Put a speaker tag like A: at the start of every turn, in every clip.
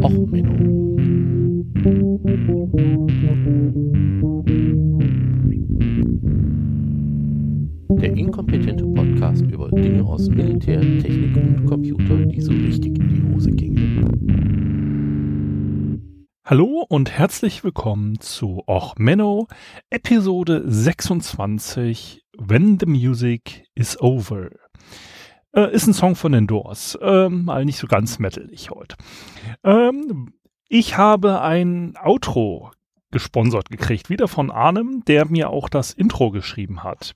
A: Och, Menno. Der inkompetente Podcast über Dinge aus Militär, Technik und Computer, die so richtig in die Hose gingen.
B: Hallo und herzlich willkommen zu Och Menno, Episode 26, When the Music is Over. Äh, ist ein Song von den Doors. Ähm, mal nicht so ganz metalig heute. Ähm, ich habe ein Outro gesponsert gekriegt, wieder von Arnem, der mir auch das Intro geschrieben hat.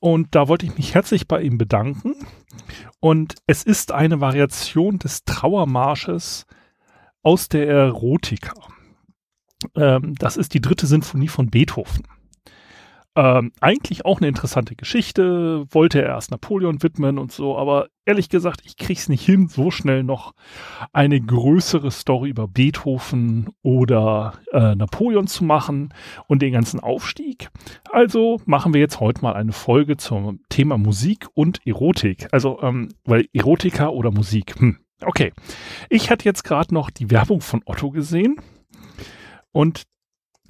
B: Und da wollte ich mich herzlich bei ihm bedanken. Und es ist eine Variation des Trauermarsches aus der Erotika. Ähm, das ist die dritte Sinfonie von Beethoven. Ähm, eigentlich auch eine interessante Geschichte, wollte er erst Napoleon widmen und so, aber ehrlich gesagt, ich krieg's nicht hin, so schnell noch eine größere Story über Beethoven oder äh, Napoleon zu machen und den ganzen Aufstieg. Also machen wir jetzt heute mal eine Folge zum Thema Musik und Erotik. Also, ähm, weil Erotika oder Musik. Hm. Okay. Ich hatte jetzt gerade noch die Werbung von Otto gesehen und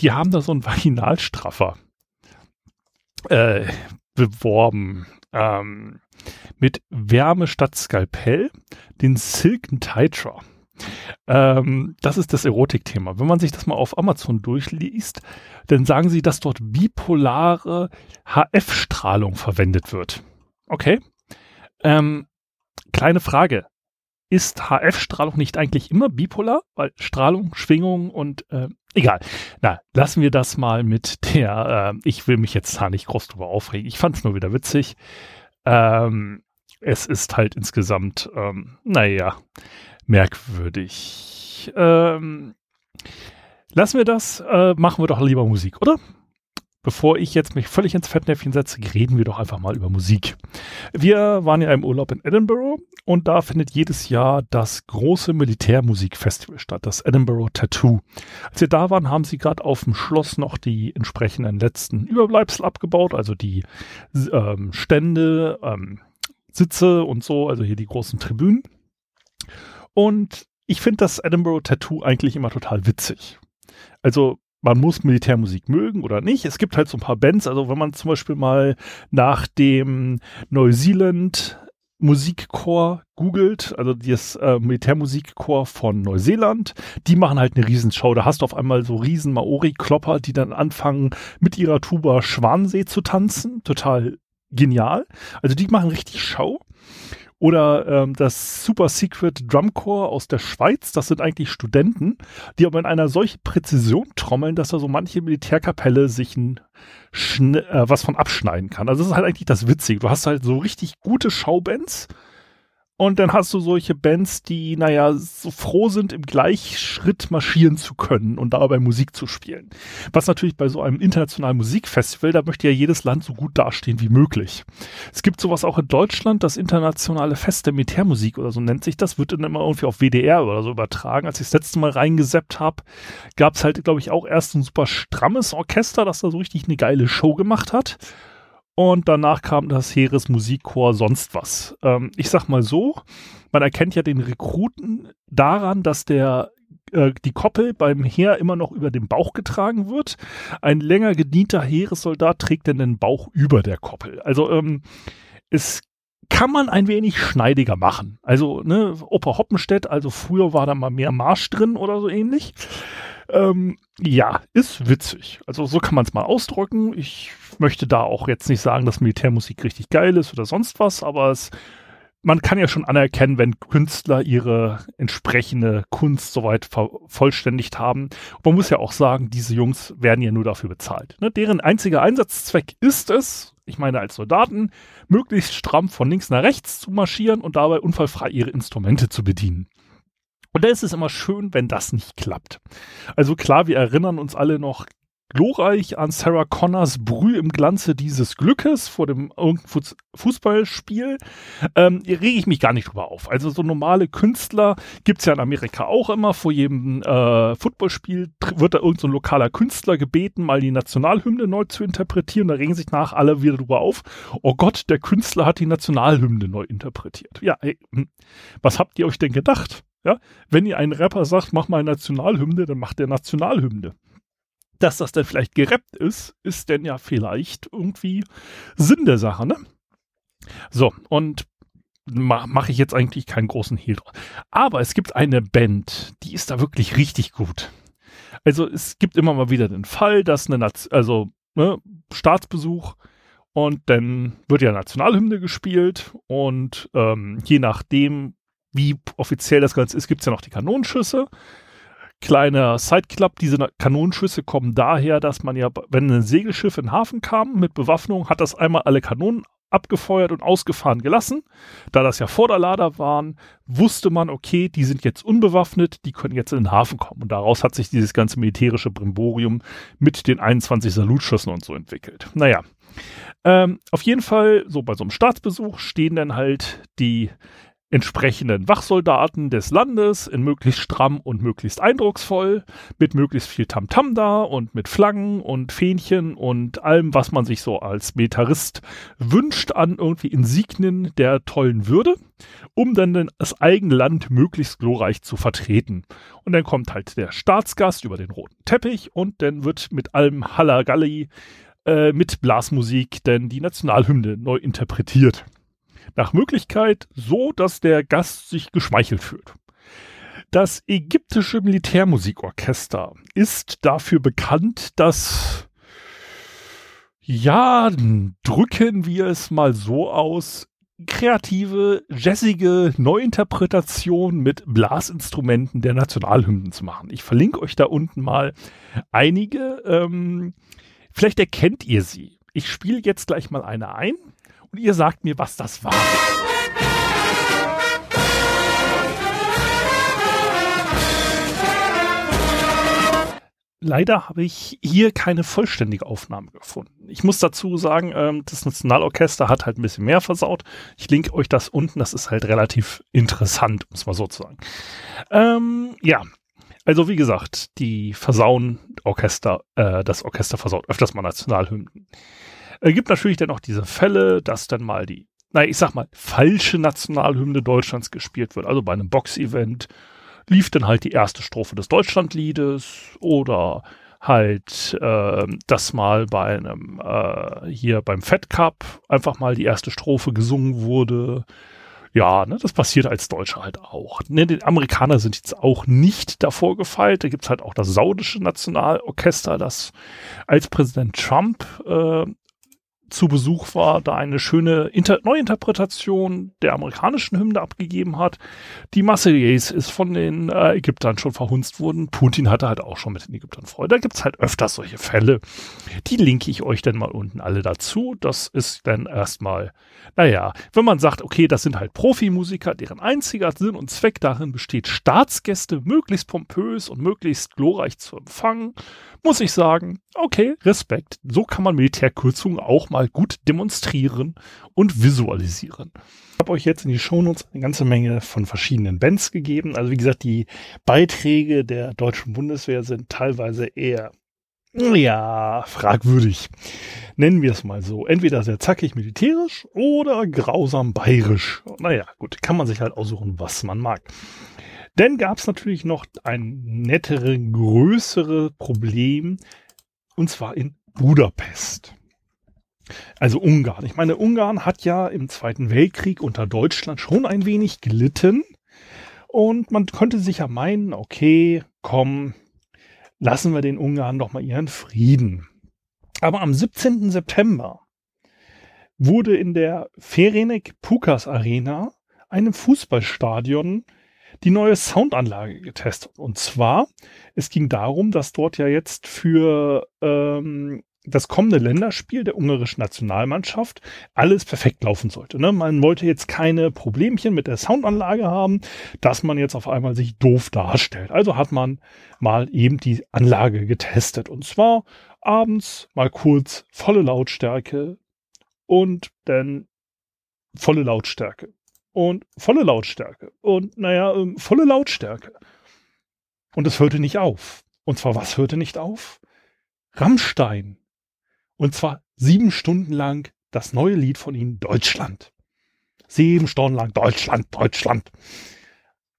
B: die haben da so einen Vaginalstraffer äh, beworben ähm, mit Wärme statt Skalpell, den Silken Titra. Ähm, das ist das Erotikthema. Wenn man sich das mal auf Amazon durchliest, dann sagen sie, dass dort bipolare HF-Strahlung verwendet wird. Okay. Ähm, kleine Frage ist HF-Strahlung nicht eigentlich immer bipolar? Weil Strahlung, Schwingung und äh, egal. Na, lassen wir das mal mit der, äh, ich will mich jetzt da nicht groß drüber aufregen. Ich fand es nur wieder witzig. Ähm, es ist halt insgesamt, ähm, naja, merkwürdig. Ähm, lassen wir das, äh, machen wir doch lieber Musik, oder? bevor ich jetzt mich völlig ins Fettnäpfchen setze, reden wir doch einfach mal über Musik. Wir waren ja im Urlaub in Edinburgh und da findet jedes Jahr das große Militärmusikfestival statt, das Edinburgh Tattoo. Als wir da waren, haben sie gerade auf dem Schloss noch die entsprechenden letzten Überbleibsel abgebaut, also die ähm, Stände, ähm, Sitze und so, also hier die großen Tribünen. Und ich finde das Edinburgh Tattoo eigentlich immer total witzig. Also man muss Militärmusik mögen oder nicht. Es gibt halt so ein paar Bands, also wenn man zum Beispiel mal nach dem Neuseeland Musikchor googelt, also das äh, Militärmusikchor von Neuseeland, die machen halt eine Riesenshow. Da hast du auf einmal so riesen Maori-Klopper, die dann anfangen mit ihrer Tuba Schwansee zu tanzen. Total genial. Also die machen richtig Show. Oder ähm, das Super Secret Drum Corps aus der Schweiz, das sind eigentlich Studenten, die aber in einer solchen Präzision trommeln, dass da so manche Militärkapelle sich ein äh, was von abschneiden kann. Also das ist halt eigentlich das Witzige. Du hast halt so richtig gute Showbands und dann hast du solche Bands, die, naja, so froh sind, im Gleichschritt marschieren zu können und dabei Musik zu spielen. Was natürlich bei so einem internationalen Musikfestival, da möchte ja jedes Land so gut dastehen wie möglich. Es gibt sowas auch in Deutschland, das internationale Fest der Militärmusik oder so nennt sich das, wird dann immer irgendwie auf WDR oder so übertragen. Als ich das letzte Mal reingeseppt habe, gab es halt, glaube ich, auch erst ein super strammes Orchester, das da so richtig eine geile Show gemacht hat. Und danach kam das Heeresmusikchor sonst was. Ähm, ich sag mal so, man erkennt ja den Rekruten daran, dass der äh, die Koppel beim Heer immer noch über dem Bauch getragen wird. Ein länger gedienter Heeressoldat trägt dann den Bauch über der Koppel. Also ähm, es kann man ein wenig schneidiger machen. Also, ne, Opa Hoppenstedt, also früher war da mal mehr Marsch drin oder so ähnlich. Ähm, ja, ist witzig. Also so kann man es mal ausdrücken. Ich möchte da auch jetzt nicht sagen, dass Militärmusik richtig geil ist oder sonst was, aber es, man kann ja schon anerkennen, wenn Künstler ihre entsprechende Kunst soweit vervollständigt haben. Man muss ja auch sagen, diese Jungs werden ja nur dafür bezahlt. Ne? Deren einziger Einsatzzweck ist es, ich meine als Soldaten, möglichst stramm von links nach rechts zu marschieren und dabei unfallfrei ihre Instrumente zu bedienen. Und da ist es immer schön, wenn das nicht klappt. Also klar, wir erinnern uns alle noch glorreich an Sarah Connors Brühe im Glanze dieses Glückes vor dem Fußballspiel, ähm, rege ich mich gar nicht drüber auf. Also so normale Künstler gibt's ja in Amerika auch immer. Vor jedem äh, Footballspiel wird da irgendein so lokaler Künstler gebeten, mal die Nationalhymne neu zu interpretieren. Da regen sich nach alle wieder drüber auf. Oh Gott, der Künstler hat die Nationalhymne neu interpretiert. Ja, ey, hm. was habt ihr euch denn gedacht? Ja, wenn ihr einen Rapper sagt, mach mal Nationalhymne, dann macht der Nationalhymne. Dass das dann vielleicht gerappt ist, ist denn ja vielleicht irgendwie Sinn der Sache, ne? So, und ma mache ich jetzt eigentlich keinen großen Hehl draus. Aber es gibt eine Band, die ist da wirklich richtig gut. Also es gibt immer mal wieder den Fall, dass eine, Naz also ne, Staatsbesuch und dann wird ja Nationalhymne gespielt und ähm, je nachdem, wie offiziell das Ganze ist, gibt es ja noch die Kanonenschüsse. Kleiner Sideclub, diese Kanonenschüsse kommen daher, dass man ja, wenn ein Segelschiff in den Hafen kam mit Bewaffnung, hat das einmal alle Kanonen abgefeuert und ausgefahren gelassen. Da das ja Vorderlader waren, wusste man, okay, die sind jetzt unbewaffnet, die können jetzt in den Hafen kommen. Und daraus hat sich dieses ganze militärische Brimborium mit den 21 Salutschüssen und so entwickelt. Naja, ähm, auf jeden Fall, so bei so einem Staatsbesuch stehen dann halt die entsprechenden Wachsoldaten des Landes in möglichst stramm und möglichst eindrucksvoll, mit möglichst viel Tamtam -Tam da und mit Flaggen und Fähnchen und allem, was man sich so als Militarist wünscht an irgendwie Insignien der tollen Würde, um dann das eigene Land möglichst glorreich zu vertreten. Und dann kommt halt der Staatsgast über den roten Teppich und dann wird mit allem Hallagalli äh, mit Blasmusik denn die Nationalhymne neu interpretiert. Nach Möglichkeit so, dass der Gast sich geschmeichelt fühlt. Das ägyptische Militärmusikorchester ist dafür bekannt, dass, ja, drücken wir es mal so aus, kreative, jazzige Neuinterpretation mit Blasinstrumenten der Nationalhymnen zu machen. Ich verlinke euch da unten mal einige. Ähm, vielleicht erkennt ihr sie. Ich spiele jetzt gleich mal eine ein und ihr sagt mir, was das war. Leider habe ich hier keine vollständige Aufnahme gefunden. Ich muss dazu sagen, ähm, das Nationalorchester hat halt ein bisschen mehr versaut. Ich linke euch das unten, das ist halt relativ interessant, um es mal so zu sagen. Ähm, ja, also wie gesagt, die versauen Orchester, äh, das Orchester versaut öfters mal Nationalhymnen. Es gibt natürlich dann auch diese Fälle, dass dann mal die, naja, ich sag mal, falsche Nationalhymne Deutschlands gespielt wird. Also bei einem Boxevent lief dann halt die erste Strophe des Deutschlandliedes oder halt, äh, dass mal bei einem, äh, hier beim Fed Cup einfach mal die erste Strophe gesungen wurde. Ja, ne, das passiert als Deutscher halt auch. Ne, die Amerikaner sind jetzt auch nicht davor gefeilt. Da gibt's halt auch das saudische Nationalorchester, das als Präsident Trump äh, zu Besuch war, da eine schöne Inter Neuinterpretation der amerikanischen Hymne abgegeben hat. Die Marseillaise ist von den äh, Ägyptern schon verhunzt worden. Putin hatte halt auch schon mit den Ägyptern Freude. Da gibt's halt öfters solche Fälle. Die linke ich euch dann mal unten alle dazu. Das ist dann erstmal, naja, wenn man sagt, okay, das sind halt Profimusiker, deren einziger Sinn und Zweck darin besteht, Staatsgäste möglichst pompös und möglichst glorreich zu empfangen, muss ich sagen, okay, Respekt. So kann man Militärkürzungen auch mal gut demonstrieren und visualisieren. Ich habe euch jetzt in die Shownotes eine ganze Menge von verschiedenen Bands gegeben. Also wie gesagt, die Beiträge der deutschen Bundeswehr sind teilweise eher ja, fragwürdig. Nennen wir es mal so. Entweder sehr zackig militärisch oder grausam bayerisch. Naja, gut, kann man sich halt aussuchen, was man mag. Dann gab es natürlich noch ein nettere, größere Problem, und zwar in Budapest. Also Ungarn. Ich meine, Ungarn hat ja im Zweiten Weltkrieg unter Deutschland schon ein wenig gelitten. Und man könnte sich ja meinen, okay, komm, lassen wir den Ungarn doch mal ihren Frieden. Aber am 17. September wurde in der Ferenek Pukas Arena, einem Fußballstadion, die neue Soundanlage getestet. Und zwar, es ging darum, dass dort ja jetzt für ähm, das kommende Länderspiel der ungarischen Nationalmannschaft alles perfekt laufen sollte. Ne? Man wollte jetzt keine Problemchen mit der Soundanlage haben, dass man jetzt auf einmal sich doof darstellt. Also hat man mal eben die Anlage getestet. Und zwar abends mal kurz volle Lautstärke und dann volle Lautstärke und volle Lautstärke und naja, ähm, volle Lautstärke. Und es hörte nicht auf. Und zwar, was hörte nicht auf? Rammstein. Und zwar sieben Stunden lang das neue Lied von ihnen, Deutschland. Sieben Stunden lang Deutschland, Deutschland.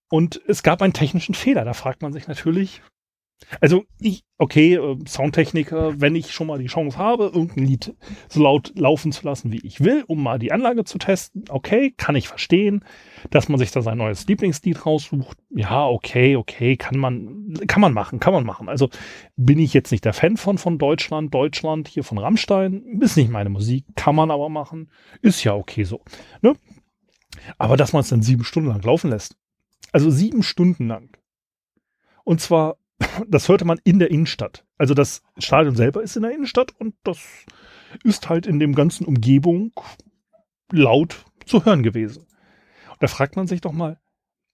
B: Und es gab einen technischen Fehler. Da fragt man sich natürlich, also ich, okay, äh, Soundtechniker, wenn ich schon mal die Chance habe, irgendein Lied so laut laufen zu lassen, wie ich will, um mal die Anlage zu testen, okay, kann ich verstehen, dass man sich da sein neues Lieblingslied raussucht. Ja, okay, okay, kann man, kann man machen, kann man machen. Also bin ich jetzt nicht der Fan von, von Deutschland, Deutschland, hier von Rammstein, ist nicht meine Musik, kann man aber machen, ist ja okay so. Ne? Aber dass man es dann sieben Stunden lang laufen lässt. Also sieben Stunden lang. Und zwar das hörte man in der Innenstadt. Also das Stadion selber ist in der Innenstadt und das ist halt in dem ganzen Umgebung laut zu hören gewesen. Und da fragt man sich doch mal,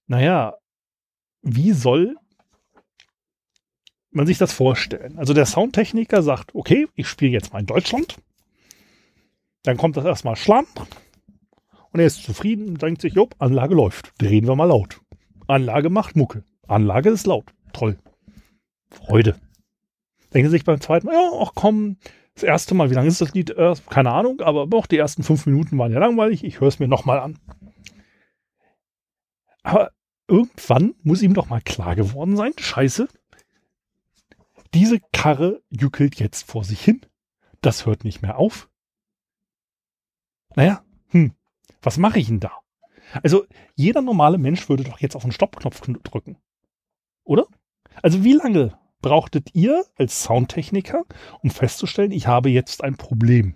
B: naja, wie soll man sich das vorstellen? Also der Soundtechniker sagt, okay, ich spiele jetzt mal in Deutschland. Dann kommt das erstmal Schlamm. Und er ist zufrieden und denkt sich, jo, Anlage läuft. Drehen wir mal laut. Anlage macht Mucke. Anlage ist laut. Toll. Freude. Denken Sie sich beim zweiten Mal, ja, ach komm, das erste Mal, wie lange ist das Lied? Äh, keine Ahnung, aber auch die ersten fünf Minuten waren ja langweilig, ich höre es mir nochmal an. Aber irgendwann muss ihm doch mal klar geworden sein, scheiße, diese Karre jückelt jetzt vor sich hin. Das hört nicht mehr auf. Naja, hm, was mache ich denn da? Also jeder normale Mensch würde doch jetzt auf den Stoppknopf drücken. Oder? Also wie lange brauchtet ihr als Soundtechniker, um festzustellen, ich habe jetzt ein Problem?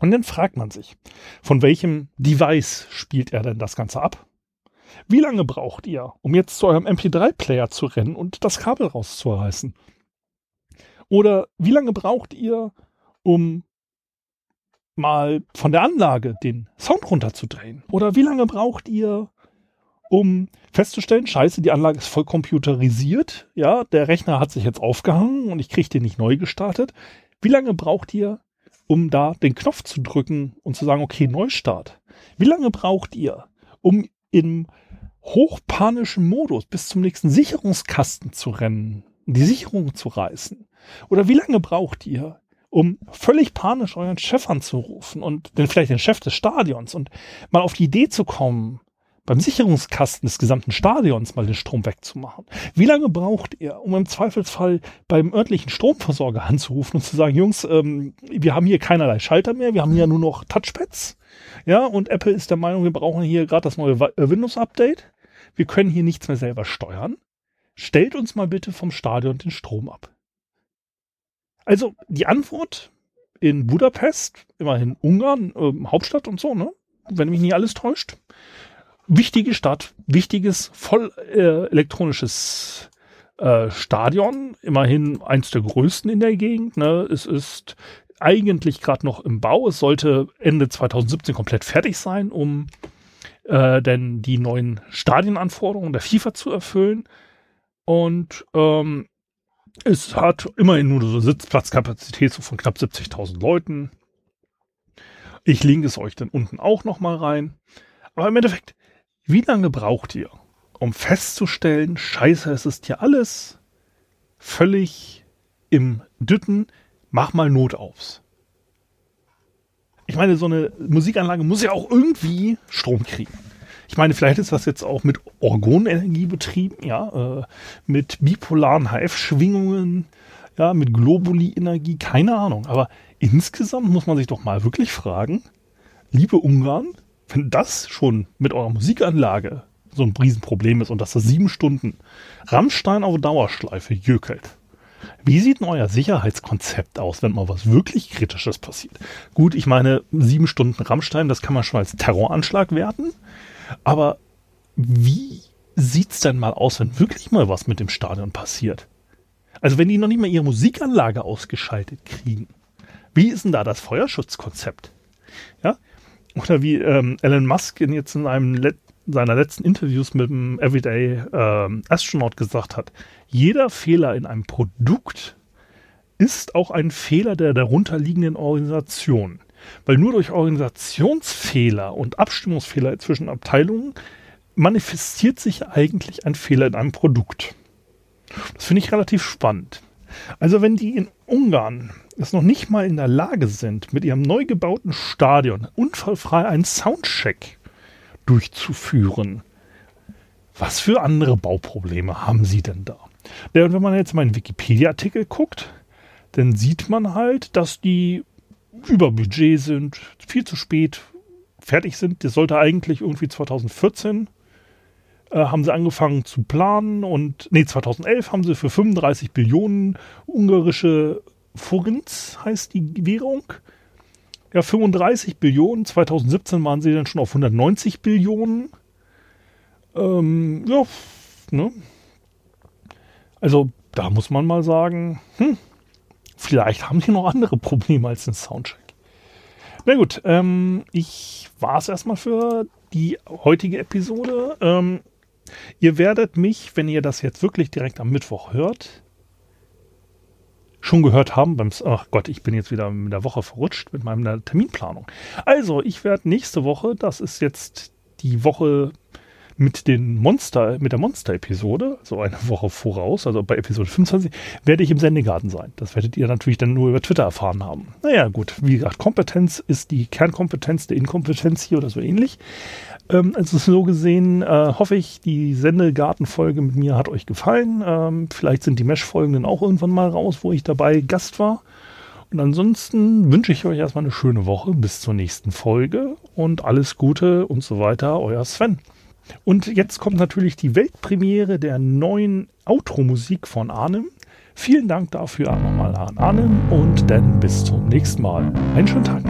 B: Und dann fragt man sich, von welchem Device spielt er denn das Ganze ab? Wie lange braucht ihr, um jetzt zu eurem MP3-Player zu rennen und das Kabel rauszureißen? Oder wie lange braucht ihr, um mal von der Anlage den Sound runterzudrehen? Oder wie lange braucht ihr, um festzustellen, scheiße, die Anlage ist voll computerisiert, ja, der Rechner hat sich jetzt aufgehangen und ich kriege den nicht neu gestartet. Wie lange braucht ihr, um da den Knopf zu drücken und zu sagen, okay, Neustart? Wie lange braucht ihr, um im hochpanischen Modus bis zum nächsten Sicherungskasten zu rennen, die Sicherung zu reißen? Oder wie lange braucht ihr, um völlig panisch euren Chef anzurufen und den, vielleicht den Chef des Stadions und mal auf die Idee zu kommen, beim Sicherungskasten des gesamten Stadions mal den Strom wegzumachen? Wie lange braucht ihr, um im Zweifelsfall beim örtlichen Stromversorger anzurufen und zu sagen, Jungs, ähm, wir haben hier keinerlei Schalter mehr, wir haben hier nur noch Touchpads. Ja, und Apple ist der Meinung, wir brauchen hier gerade das neue äh, Windows-Update. Wir können hier nichts mehr selber steuern. Stellt uns mal bitte vom Stadion den Strom ab. Also die Antwort in Budapest, immerhin Ungarn, äh, Hauptstadt und so, ne? Wenn mich nicht alles täuscht, wichtige Stadt, wichtiges, voll äh, elektronisches äh, Stadion, immerhin eins der größten in der Gegend. Ne? Es ist eigentlich gerade noch im Bau. Es sollte Ende 2017 komplett fertig sein, um äh, denn die neuen Stadienanforderungen der FIFA zu erfüllen. Und ähm, es hat immerhin nur so Sitzplatzkapazität so von knapp 70.000 Leuten. Ich linke es euch dann unten auch noch mal rein. Aber im Endeffekt, wie lange braucht ihr, um festzustellen, scheiße, es ist hier alles völlig im Dütten, mach mal Not aufs. Ich meine, so eine Musikanlage muss ja auch irgendwie Strom kriegen. Ich meine, vielleicht ist das jetzt auch mit Orgonenergie betrieben, ja, äh, mit bipolaren HF-Schwingungen, ja, mit Globuli-Energie, keine Ahnung. Aber insgesamt muss man sich doch mal wirklich fragen, liebe Ungarn, wenn das schon mit eurer Musikanlage so ein Riesenproblem ist und dass das sieben Stunden Rammstein auf Dauerschleife jökelt, wie sieht denn euer Sicherheitskonzept aus, wenn mal was wirklich Kritisches passiert? Gut, ich meine, sieben Stunden Rammstein, das kann man schon als Terroranschlag werten. Aber wie sieht's denn mal aus, wenn wirklich mal was mit dem Stadion passiert? Also wenn die noch nicht mal ihre Musikanlage ausgeschaltet kriegen, wie ist denn da das Feuerschutzkonzept? Ja, oder wie ähm, Elon Musk in jetzt in einem Let seiner letzten Interviews mit dem Everyday ähm, Astronaut gesagt hat, jeder Fehler in einem Produkt ist auch ein Fehler der darunterliegenden Organisation. Weil nur durch Organisationsfehler und Abstimmungsfehler zwischen Abteilungen manifestiert sich eigentlich ein Fehler in einem Produkt. Das finde ich relativ spannend. Also wenn die in Ungarn es noch nicht mal in der Lage sind, mit ihrem neu gebauten Stadion unfallfrei einen Soundcheck durchzuführen, Was für andere Bauprobleme haben Sie denn da? Ja, und wenn man jetzt mal in Wikipedia-Artikel guckt, dann sieht man halt, dass die über Budget sind, viel zu spät fertig sind. Das sollte eigentlich irgendwie 2014 äh, haben sie angefangen zu planen und nee, 2011 haben sie für 35 Billionen ungarische Forint heißt die Währung. Ja, 35 Billionen. 2017 waren sie dann schon auf 190 Billionen. Ähm, ja, ne? Also da muss man mal sagen, hm, vielleicht haben die noch andere Probleme als den Soundcheck. Na gut, ähm, ich war es erstmal für die heutige Episode. Ähm, ihr werdet mich, wenn ihr das jetzt wirklich direkt am Mittwoch hört, schon gehört haben beim, ach Gott, ich bin jetzt wieder in der Woche verrutscht mit meiner Terminplanung. Also, ich werde nächste Woche, das ist jetzt die Woche mit den Monster, mit der Monster-Episode, so eine Woche voraus, also bei Episode 25, werde ich im Sendegarten sein. Das werdet ihr natürlich dann nur über Twitter erfahren haben. Naja, gut, wie gesagt, Kompetenz ist die Kernkompetenz der Inkompetenz hier oder so ähnlich. Ähm, also so gesehen äh, hoffe ich, die Sendegarten-Folge mit mir hat euch gefallen. Ähm, vielleicht sind die Mesh-Folgen dann auch irgendwann mal raus, wo ich dabei Gast war. Und ansonsten wünsche ich euch erstmal eine schöne Woche bis zur nächsten Folge und alles Gute und so weiter, euer Sven. Und jetzt kommt natürlich die Weltpremiere der neuen Outro-Musik von Arnim. Vielen Dank dafür nochmal an Arnim und dann bis zum nächsten Mal. Einen schönen Tag.